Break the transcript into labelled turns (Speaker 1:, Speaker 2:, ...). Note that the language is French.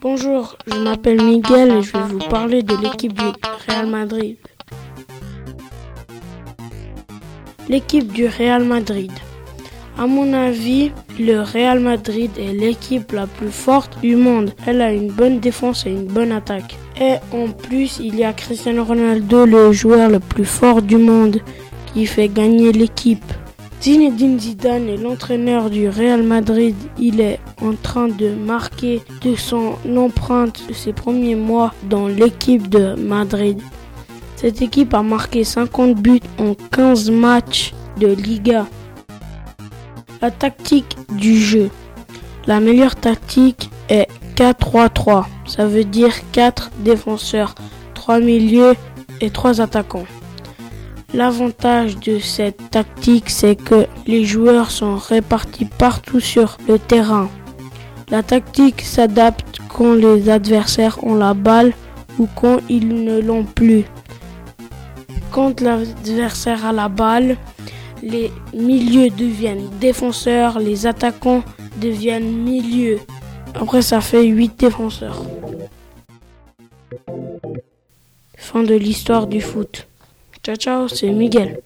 Speaker 1: Bonjour, je m'appelle Miguel et je vais vous parler de l'équipe du Real Madrid. L'équipe du Real Madrid. À mon avis, le Real Madrid est l'équipe la plus forte du monde. Elle a une bonne défense et une bonne attaque. Et en plus, il y a Cristiano Ronaldo, le joueur le plus fort du monde, qui fait gagner l'équipe. Zinedine Zidane est l'entraîneur du Real Madrid. Il est en train de marquer de son empreinte ses premiers mois dans l'équipe de Madrid. Cette équipe a marqué 50 buts en 15 matchs de Liga. La tactique du jeu. La meilleure tactique est 4-3-3. Ça veut dire 4 défenseurs, 3 milieux et 3 attaquants. L'avantage de cette tactique, c'est que les joueurs sont répartis partout sur le terrain. La tactique s'adapte quand les adversaires ont la balle ou quand ils ne l'ont plus. Quand l'adversaire a la balle, les milieux deviennent défenseurs, les attaquants deviennent milieux. Après, ça fait 8 défenseurs. Fin de l'histoire du foot. Ciao, ciao, c'est Miguel.